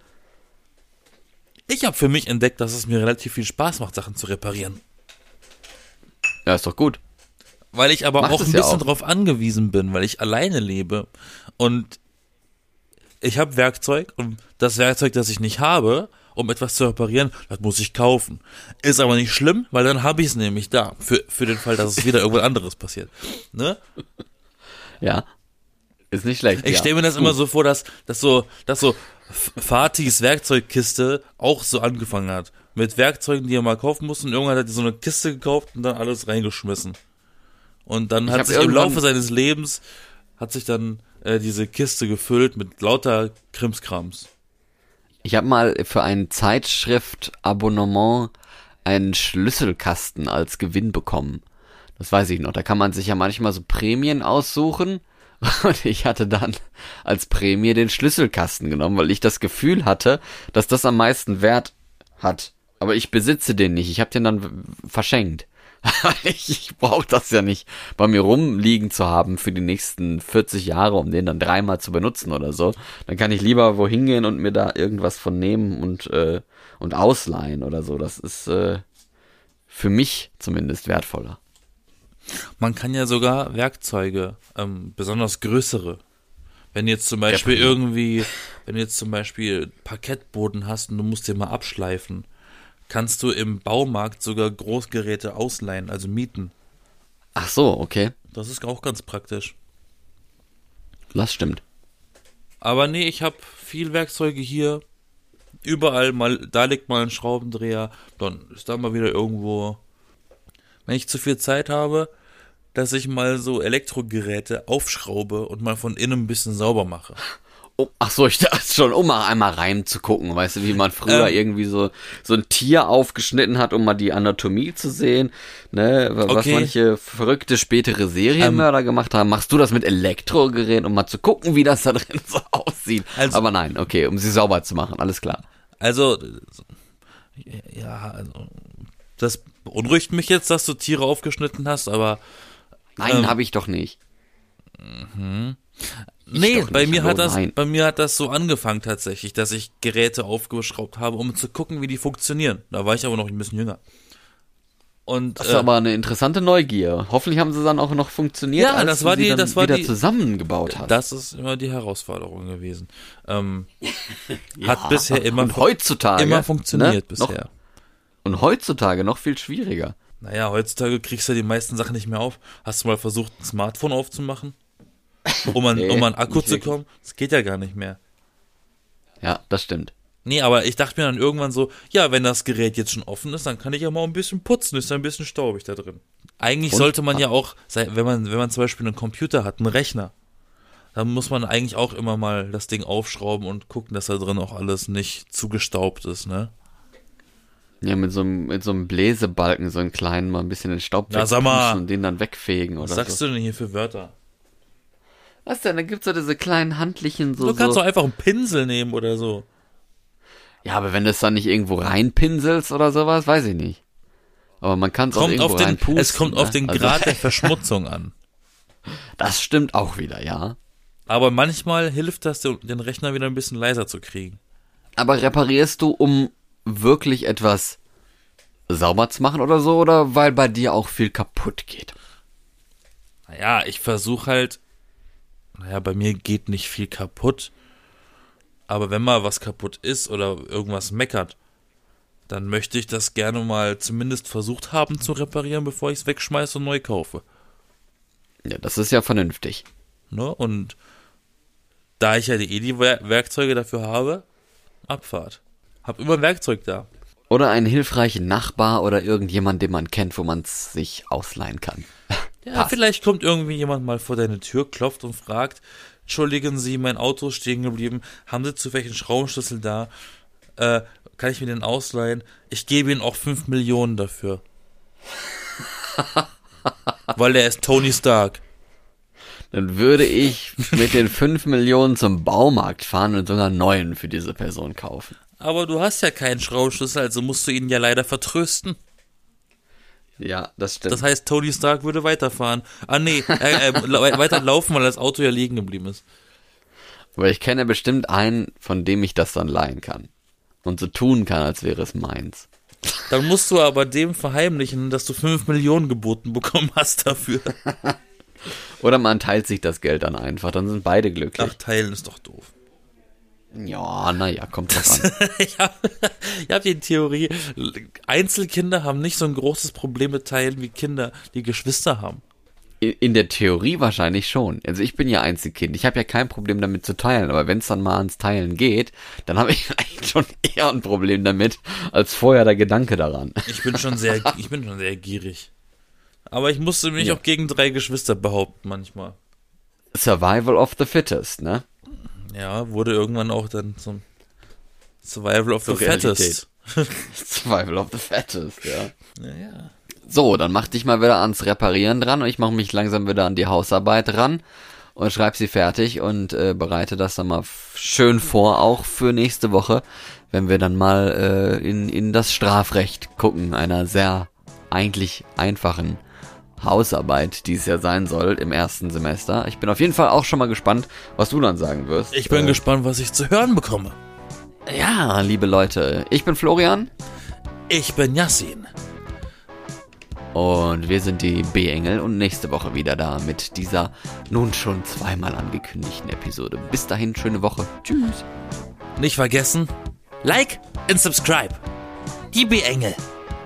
Speaker 2: Ich habe für mich entdeckt, dass es mir relativ viel Spaß macht, Sachen zu reparieren.
Speaker 1: Ja, ist doch gut.
Speaker 2: Weil ich aber
Speaker 1: Macht
Speaker 2: auch ein
Speaker 1: ja
Speaker 2: bisschen
Speaker 1: auch.
Speaker 2: drauf angewiesen bin, weil ich alleine lebe. Und ich habe Werkzeug und das Werkzeug, das ich nicht habe, um etwas zu reparieren, das muss ich kaufen. Ist aber nicht schlimm, weil dann habe ich es nämlich da. Für, für den Fall, dass es wieder irgendwas anderes passiert. Ne?
Speaker 1: Ja. Ist nicht schlecht.
Speaker 2: Ich
Speaker 1: ja.
Speaker 2: stelle mir das immer so vor, dass, dass so, dass so Fatis Werkzeugkiste auch so angefangen hat. Mit Werkzeugen, die er mal kaufen musste und irgendwann hat er so eine Kiste gekauft und dann alles reingeschmissen. Und dann hat
Speaker 1: hab
Speaker 2: sich im Laufe seines Lebens hat sich dann äh, diese Kiste gefüllt mit lauter Krimskrams.
Speaker 1: Ich habe mal für ein Zeitschrift-Abonnement einen Schlüsselkasten als Gewinn bekommen. Das weiß ich noch. Da kann man sich ja manchmal so Prämien aussuchen. *laughs* Und ich hatte dann als Prämie den Schlüsselkasten genommen, weil ich das Gefühl hatte, dass das am meisten Wert hat. Aber ich besitze den nicht. Ich habe den dann verschenkt. *laughs* ich ich brauche das ja nicht bei mir rumliegen zu haben für die nächsten 40 Jahre, um den dann dreimal zu benutzen oder so. Dann kann ich lieber wohin gehen und mir da irgendwas von nehmen und, äh, und ausleihen oder so. Das ist äh, für mich zumindest wertvoller.
Speaker 2: Man kann ja sogar Werkzeuge, ähm, besonders größere. Wenn jetzt zum Beispiel
Speaker 1: Ja.
Speaker 2: irgendwie, wenn du jetzt zum Beispiel Parkettboden hast und du musst den mal abschleifen, kannst du im Baumarkt sogar Großgeräte ausleihen, also mieten.
Speaker 1: Ach so, okay.
Speaker 2: Das ist auch ganz praktisch.
Speaker 1: Das stimmt.
Speaker 2: Aber nee, ich habe viel Werkzeuge hier. Überall mal, da liegt mal ein Schraubendreher, dann ist da mal wieder irgendwo. Wenn ich zu viel Zeit habe, dass ich mal so Elektrogeräte aufschraube und mal von innen ein bisschen sauber mache.
Speaker 1: Oh, ach so, ich dachte schon, um mal einmal reinzugucken, weißt du, wie man früher
Speaker 2: Ähm.
Speaker 1: irgendwie so so ein Tier aufgeschnitten hat, um mal die Anatomie zu sehen, ne, was
Speaker 2: Okay.
Speaker 1: manche verrückte spätere Serienmörder gemacht haben. Machst du das mit Elektrogeräten, um mal zu gucken, wie das da drin so aussieht?
Speaker 2: Also-
Speaker 1: Aber nein, okay, um sie sauber zu machen, alles klar.
Speaker 2: Also, ja, also, das beunruhigt mich jetzt, dass du Tiere aufgeschnitten hast, aber
Speaker 1: Nein,
Speaker 2: Ähm.
Speaker 1: habe ich doch nicht.
Speaker 2: Nee,
Speaker 1: doch
Speaker 2: bei mir
Speaker 1: hallo,
Speaker 2: hat das,
Speaker 1: nein.
Speaker 2: bei mir hat das so angefangen tatsächlich, dass ich Geräte aufgeschraubt habe, um zu gucken, wie die funktionieren. Da war ich aber noch ein bisschen jünger. Und
Speaker 1: Das ist
Speaker 2: äh,
Speaker 1: aber eine interessante Neugier. Hoffentlich haben sie dann auch noch funktioniert,
Speaker 2: Ja,
Speaker 1: als
Speaker 2: das
Speaker 1: du
Speaker 2: war
Speaker 1: sie
Speaker 2: die-
Speaker 1: dann
Speaker 2: das war
Speaker 1: wieder
Speaker 2: die-
Speaker 1: zusammengebaut hast.
Speaker 2: das ist immer die Herausforderung gewesen. Ähm, *laughs* hat bisher immer,
Speaker 1: und heutzutage
Speaker 2: immer funktioniert
Speaker 1: ne,
Speaker 2: bisher.
Speaker 1: Noch, und heutzutage noch viel schwieriger.
Speaker 2: Naja, heutzutage kriegst du die meisten Sachen nicht mehr auf. Hast du mal versucht, ein Smartphone aufzumachen? Um an,
Speaker 1: Nee,
Speaker 2: um an Akku zu kommen? Das geht ja gar nicht mehr.
Speaker 1: Ja, das stimmt.
Speaker 2: Nee, aber ich dachte mir dann irgendwann so, ja, wenn das Gerät jetzt schon offen ist, dann kann ich ja mal ein bisschen putzen, ist ja ein bisschen staubig da drin. Eigentlich
Speaker 1: Und-
Speaker 2: sollte man ja auch, wenn man, wenn man zum Beispiel einen Computer hat, einen Rechner, dann muss man eigentlich auch immer mal das Ding aufschrauben und gucken, dass da drin auch alles nicht zugestaubt ist, ne?
Speaker 1: Ja, mit so einem, mit so einem Bläsebalken, so einen kleinen, mal ein bisschen den Staub
Speaker 2: Na, sag mal.
Speaker 1: und den dann wegfegen
Speaker 2: Was
Speaker 1: oder
Speaker 2: sagst
Speaker 1: so.
Speaker 2: du denn hier für Wörter?
Speaker 1: Was denn? Da gibt's so diese kleinen handlichen so.
Speaker 2: Du kannst
Speaker 1: so.
Speaker 2: doch einfach einen Pinsel nehmen oder so.
Speaker 1: Ja, aber wenn du es dann nicht irgendwo reinpinselst oder sowas, weiß ich nicht. Aber man kann es auch irgendwo
Speaker 2: auf den,
Speaker 1: reinpusten.
Speaker 2: es kommt auf
Speaker 1: ne?
Speaker 2: den
Speaker 1: Also,
Speaker 2: Grad der *laughs* Verschmutzung an.
Speaker 1: Das stimmt auch wieder, ja.
Speaker 2: Aber manchmal hilft das, den den Rechner wieder ein bisschen leiser zu kriegen.
Speaker 1: Aber reparierst du, um wirklich etwas sauber zu machen oder so, oder weil bei dir auch viel kaputt geht?
Speaker 2: Naja, ich versuche halt, naja, bei mir geht nicht viel kaputt, Aber wenn mal was kaputt ist oder irgendwas meckert, dann möchte ich das gerne mal zumindest versucht haben zu reparieren, bevor ich es wegschmeiße und neu kaufe.
Speaker 1: Ja, das ist ja vernünftig.
Speaker 2: Ne? Und da ich ja die, eh die Wer- Werkzeuge dafür habe, Abfahrt. Hab immer ein Werkzeug da.
Speaker 1: Oder einen hilfreichen Nachbar oder irgendjemand, den man kennt, wo man es sich ausleihen kann.
Speaker 2: Ja,
Speaker 1: Passt.
Speaker 2: vielleicht kommt irgendwie jemand mal vor deine Tür, klopft und fragt, entschuldigen Sie, mein Auto ist stehen geblieben, haben Sie zufällig einen Schraubenschlüssel da? Äh, kann ich mir den ausleihen? Ich gebe Ihnen auch 5 Millionen dafür. *laughs* Weil er ist Tony Stark.
Speaker 1: Dann würde ich mit den 5 Millionen zum Baumarkt fahren und sogar einen neuen für diese Person kaufen.
Speaker 2: Aber du hast ja keinen Schraubenschlüssel, also musst du ihn ja leider vertrösten.
Speaker 1: Ja, das stimmt.
Speaker 2: Das heißt, Tony Stark würde weiterfahren. Ah nee, äh, äh, *laughs* la- weiterlaufen, weil das Auto ja liegen geblieben ist.
Speaker 1: Aber ich kenne bestimmt einen, von dem ich das dann leihen kann. Und so tun kann, als wäre es meins.
Speaker 2: Dann musst du aber dem verheimlichen, dass du 5 Millionen geboten bekommen hast dafür. *laughs*
Speaker 1: Oder man teilt sich das Geld dann einfach, dann sind beide glücklich.
Speaker 2: Ach, teilen ist doch doof.
Speaker 1: Ja, naja, kommt drauf an. *laughs*
Speaker 2: ich habe hab die Theorie, Einzelkinder haben nicht so ein großes Problem mit Teilen wie Kinder, die Geschwister haben.
Speaker 1: In, in der Theorie wahrscheinlich schon. Also ich bin ja Einzelkind. Ich habe ja kein Problem damit zu teilen. Aber wenn es dann mal ans Teilen geht, dann habe ich *laughs* eigentlich schon eher ein Problem damit, als vorher der Gedanke daran.
Speaker 2: Ich bin schon sehr, *laughs* ich bin schon sehr gierig. Aber ich musste mich
Speaker 1: Ja.
Speaker 2: auch gegen drei Geschwister behaupten manchmal.
Speaker 1: Survival of the fittest, ne?
Speaker 2: Ja, wurde irgendwann auch dann zum Survival of the
Speaker 1: Realität.
Speaker 2: Fattest. *laughs*
Speaker 1: Survival of the fattest, ja.
Speaker 2: Ja, ja.
Speaker 1: So, dann mach dich mal wieder ans Reparieren dran und ich mache mich langsam wieder an die Hausarbeit ran und schreib sie fertig und äh, bereite das dann mal schön vor, auch für nächste Woche, wenn wir dann mal äh, in, in das Strafrecht gucken, einer sehr eigentlich einfachen Hausarbeit, die es ja sein soll im ersten Semester. Ich bin auf jeden Fall auch schon mal gespannt, was du dann sagen wirst.
Speaker 2: Ich bin
Speaker 1: äh,
Speaker 2: gespannt, was ich zu hören bekomme.
Speaker 1: Ja, liebe Leute, ich bin Florian
Speaker 2: Ich bin Yassin.
Speaker 1: Und wir sind die B-Engel und nächste Woche wieder da mit dieser nun schon zweimal angekündigten Episode. Bis dahin, schöne Woche. Tschüss.
Speaker 2: Nicht vergessen, like und subscribe. Die B-Engel.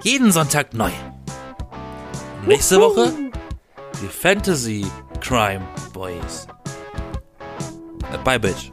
Speaker 2: Jeden Sonntag neu. Nächste Woche die Fantasy Crime Boys. Bye, Bitch.